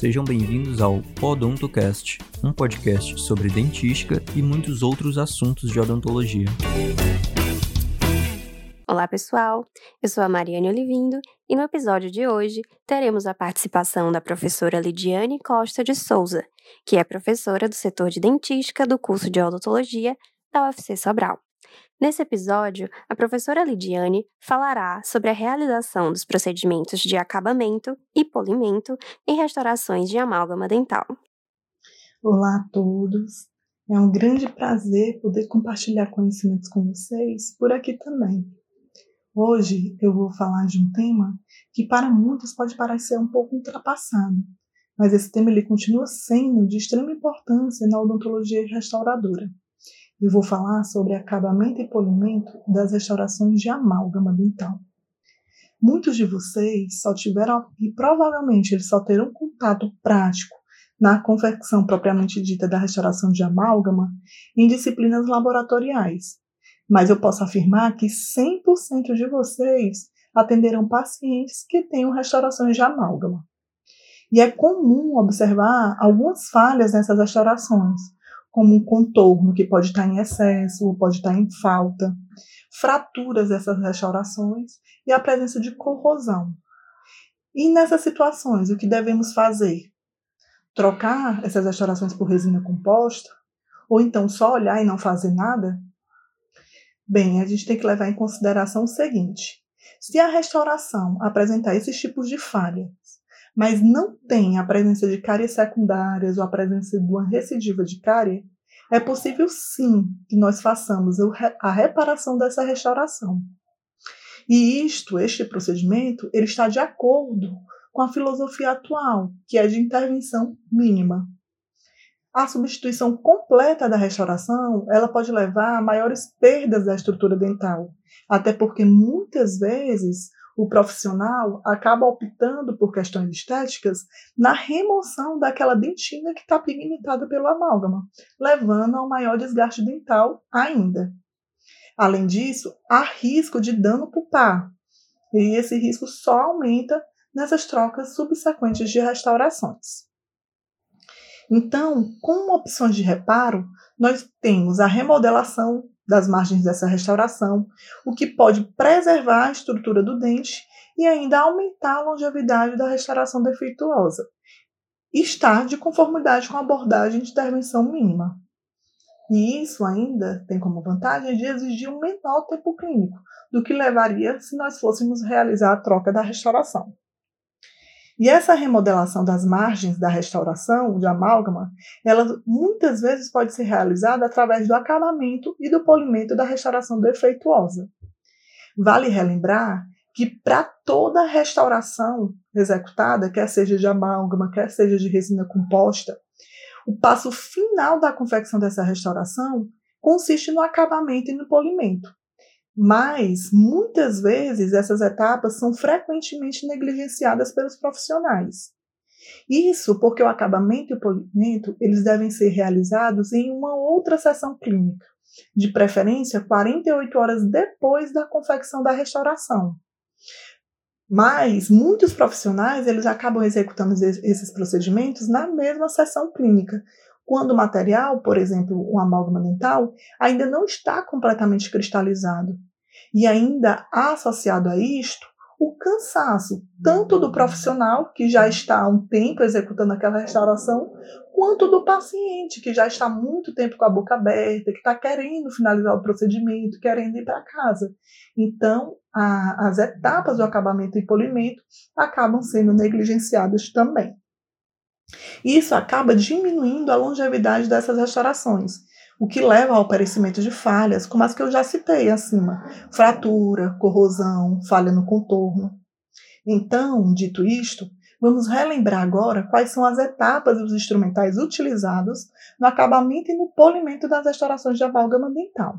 Sejam bem-vindos ao Odontocast, um podcast sobre dentística e muitos outros assuntos de odontologia. Olá, pessoal. Eu sou a Mariane Olivindo e no episódio de hoje teremos a participação da professora Lidiane Costa de Souza, que é professora do setor de dentística do curso de odontologia da UFC Sobral. Nesse episódio, a professora Lidiane falará sobre a realização dos procedimentos de acabamento e polimento em restaurações de amálgama dental. Olá a todos! É um grande prazer poder compartilhar conhecimentos com vocês por aqui também. Hoje eu vou falar de um tema que para muitos pode parecer um pouco ultrapassado, mas esse tema ele continua sendo de extrema importância na odontologia restauradora eu vou falar sobre acabamento e polimento das restaurações de amálgama dental. Muitos de vocês só tiveram, e provavelmente eles só terão contato prático na confecção propriamente dita da restauração de amálgama em disciplinas laboratoriais. Mas eu posso afirmar que 100% de vocês atenderão pacientes que tenham restaurações de amálgama. E é comum observar algumas falhas nessas restaurações, como um contorno que pode estar em excesso ou pode estar em falta, fraturas dessas restaurações e a presença de corrosão. E nessas situações, o que devemos fazer? Trocar essas restaurações por resina composta? Ou então só olhar e não fazer nada? Bem, a gente tem que levar em consideração o seguinte: se a restauração apresentar esses tipos de falhas mas não tem a presença de cáries secundárias ou a presença de uma recidiva de cárie, é possível sim que nós façamos a reparação dessa restauração. E isto, este procedimento, ele está de acordo com a filosofia atual, que é de intervenção mínima. A substituição completa da restauração, ela pode levar a maiores perdas da estrutura dental, até porque muitas vezes o profissional acaba optando por questões estéticas na remoção daquela dentina que está pigmentada pelo amálgama, levando ao maior desgaste dental ainda. Além disso, há risco de dano pulpar, e esse risco só aumenta nessas trocas subsequentes de restaurações. Então, como opções de reparo, nós temos a remodelação das margens dessa restauração, o que pode preservar a estrutura do dente e ainda aumentar a longevidade da restauração defeituosa. E estar de conformidade com a abordagem de intervenção mínima. E isso ainda tem como vantagem de exigir um menor tempo clínico do que levaria se nós fôssemos realizar a troca da restauração. E essa remodelação das margens da restauração de amálgama, ela muitas vezes pode ser realizada através do acabamento e do polimento da restauração defeituosa. Vale relembrar que para toda restauração executada, quer seja de amálgama, quer seja de resina composta, o passo final da confecção dessa restauração consiste no acabamento e no polimento. Mas, muitas vezes, essas etapas são frequentemente negligenciadas pelos profissionais. Isso porque o acabamento e o polimento eles devem ser realizados em uma outra sessão clínica, de preferência 48 horas depois da confecção da restauração. Mas muitos profissionais eles acabam executando esses procedimentos na mesma sessão clínica, quando o material, por exemplo, o amálgama dental, ainda não está completamente cristalizado. E ainda associado a isto, o cansaço, tanto do profissional, que já está há um tempo executando aquela restauração, quanto do paciente, que já está há muito tempo com a boca aberta, que está querendo finalizar o procedimento, querendo ir para casa. Então, a, as etapas do acabamento e polimento acabam sendo negligenciadas também. Isso acaba diminuindo a longevidade dessas restaurações, o que leva ao aparecimento de falhas, como as que eu já citei acima: fratura, corrosão, falha no contorno. Então, dito isto, vamos relembrar agora quais são as etapas e os instrumentais utilizados no acabamento e no polimento das restaurações de amálgama dental.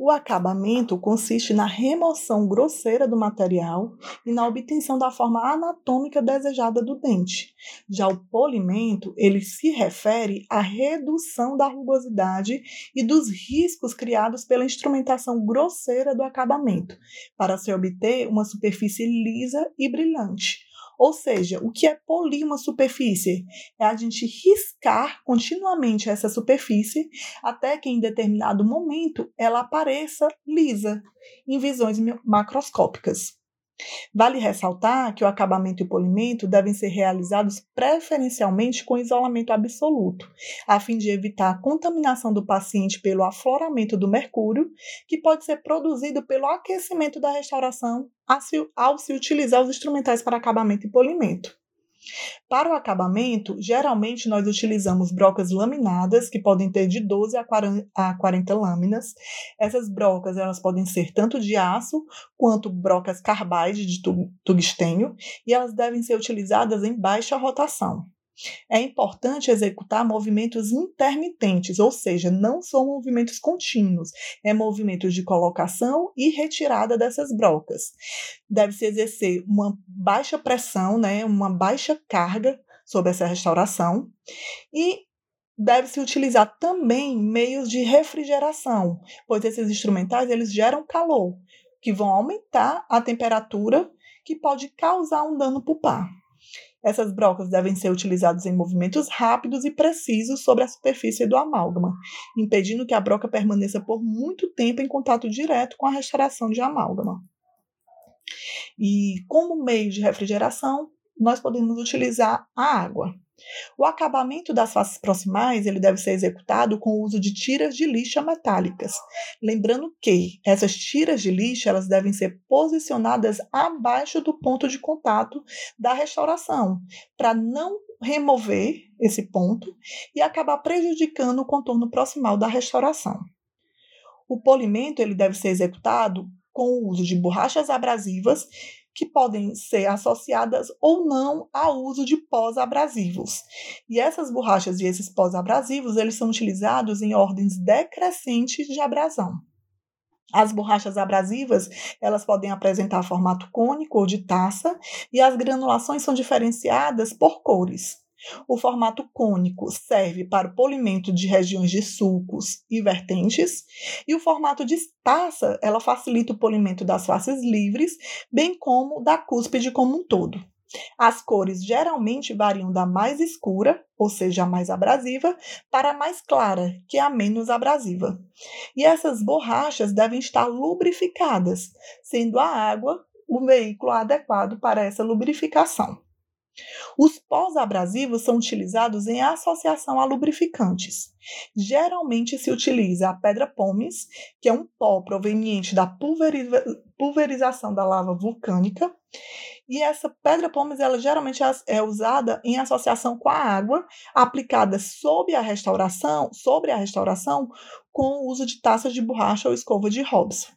O acabamento consiste na remoção grosseira do material e na obtenção da forma anatômica desejada do dente. Já o polimento, ele se refere à redução da rugosidade e dos riscos criados pela instrumentação grosseira do acabamento, para se obter uma superfície lisa e brilhante. Ou seja, o que é polir uma superfície? É a gente riscar continuamente essa superfície até que em determinado momento ela apareça lisa em visões macroscópicas. Vale ressaltar que o acabamento e o polimento devem ser realizados preferencialmente com isolamento absoluto, a fim de evitar a contaminação do paciente pelo afloramento do mercúrio, que pode ser produzido pelo aquecimento da restauração ao se utilizar os instrumentais para acabamento e polimento. Para o acabamento, geralmente nós utilizamos brocas laminadas, que podem ter de 12 a 40 lâminas. Essas brocas elas podem ser tanto de aço quanto brocas carbide de tungstênio, e elas devem ser utilizadas em baixa rotação. É importante executar movimentos intermitentes, ou seja, não são movimentos contínuos, é movimentos de colocação e retirada dessas brocas. Deve-se exercer uma baixa pressão, né, uma baixa carga sobre essa restauração e deve-se utilizar também meios de refrigeração, pois esses instrumentais eles geram calor, que vão aumentar a temperatura que pode causar um dano pulpar. Essas brocas devem ser utilizadas em movimentos rápidos e precisos sobre a superfície do amálgama, impedindo que a broca permaneça por muito tempo em contato direto com a restauração de amálgama. E como meio de refrigeração, nós podemos utilizar a água. O acabamento das faces proximais ele deve ser executado com o uso de tiras de lixa metálicas. Lembrando que essas tiras de lixa elas devem ser posicionadas abaixo do ponto de contato da restauração, para não remover esse ponto e acabar prejudicando o contorno proximal da restauração. O polimento ele deve ser executado com o uso de borrachas abrasivas que podem ser associadas ou não ao uso de pós-abrasivos. E essas borrachas e esses pós-abrasivos, eles são utilizados em ordens decrescentes de abrasão. As borrachas abrasivas, elas podem apresentar formato cônico ou de taça, e as granulações são diferenciadas por cores. O formato cônico serve para o polimento de regiões de sulcos e vertentes, e o formato de taça, ela facilita o polimento das faces livres, bem como da cúspide como um todo. As cores geralmente variam da mais escura, ou seja, a mais abrasiva, para a mais clara, que é a menos abrasiva. E essas borrachas devem estar lubrificadas, sendo a água o veículo adequado para essa lubrificação. Os pós-abrasivos são utilizados em associação a lubrificantes. Geralmente se utiliza a pedra pomes, que é um pó proveniente da pulverização da lava vulcânica, e essa pedra pomes ela geralmente é usada em associação com a água aplicada sob a restauração, sobre a restauração com o uso de taças de borracha ou escova de Robson.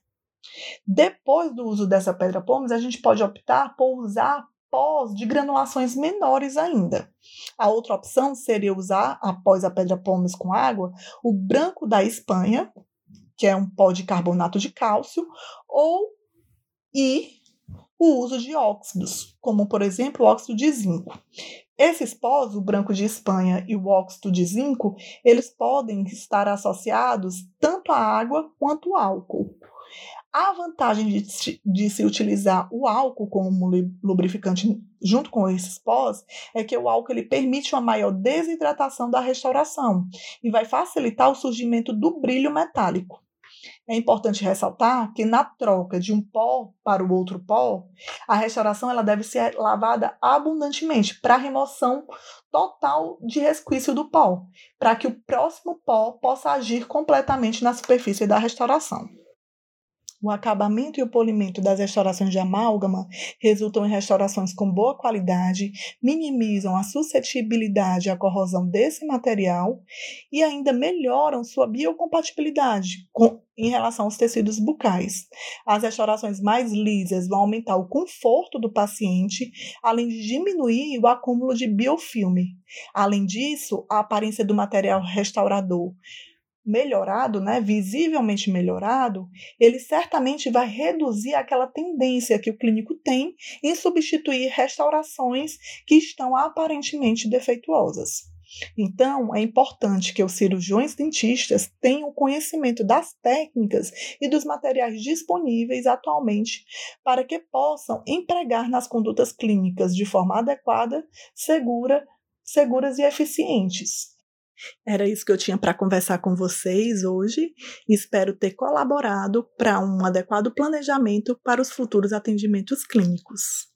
Depois do uso dessa pedra pomes, a gente pode optar por usar pós de granulações menores ainda. A outra opção seria usar, após a pedra pomes com água, o branco da Espanha, que é um pó de carbonato de cálcio, ou e o uso de óxidos, como por exemplo o óxido de zinco. Esses pós, o branco de Espanha e o óxido de zinco, eles podem estar associados tanto à água quanto ao álcool. A vantagem de, de, se utilizar o álcool como lubrificante junto com esses pós é que o álcool ele permite uma maior desidratação da restauração e vai facilitar o surgimento do brilho metálico. É importante ressaltar que na troca de um pó para o outro pó, a restauração ela deve ser lavada abundantemente para remoção total de resquício do pó, para que o próximo pó possa agir completamente na superfície da restauração. O acabamento e o polimento das restaurações de amálgama resultam em restaurações com boa qualidade, minimizam a suscetibilidade à corrosão desse material e ainda melhoram sua biocompatibilidade com, em relação aos tecidos bucais. As restaurações mais lisas vão aumentar o conforto do paciente, além de diminuir o acúmulo de biofilme. Além disso, a aparência do material restaurador melhorado, né, visivelmente melhorado, ele certamente vai reduzir aquela tendência que o clínico tem em substituir restaurações que estão aparentemente defeituosas. Então, é importante que os cirurgiões dentistas tenham conhecimento das técnicas e dos materiais disponíveis atualmente para que possam empregar nas condutas clínicas de forma adequada, segura, seguras e eficientes. Era isso que eu tinha para conversar com vocês hoje. Espero ter colaborado para um adequado planejamento para os futuros atendimentos clínicos.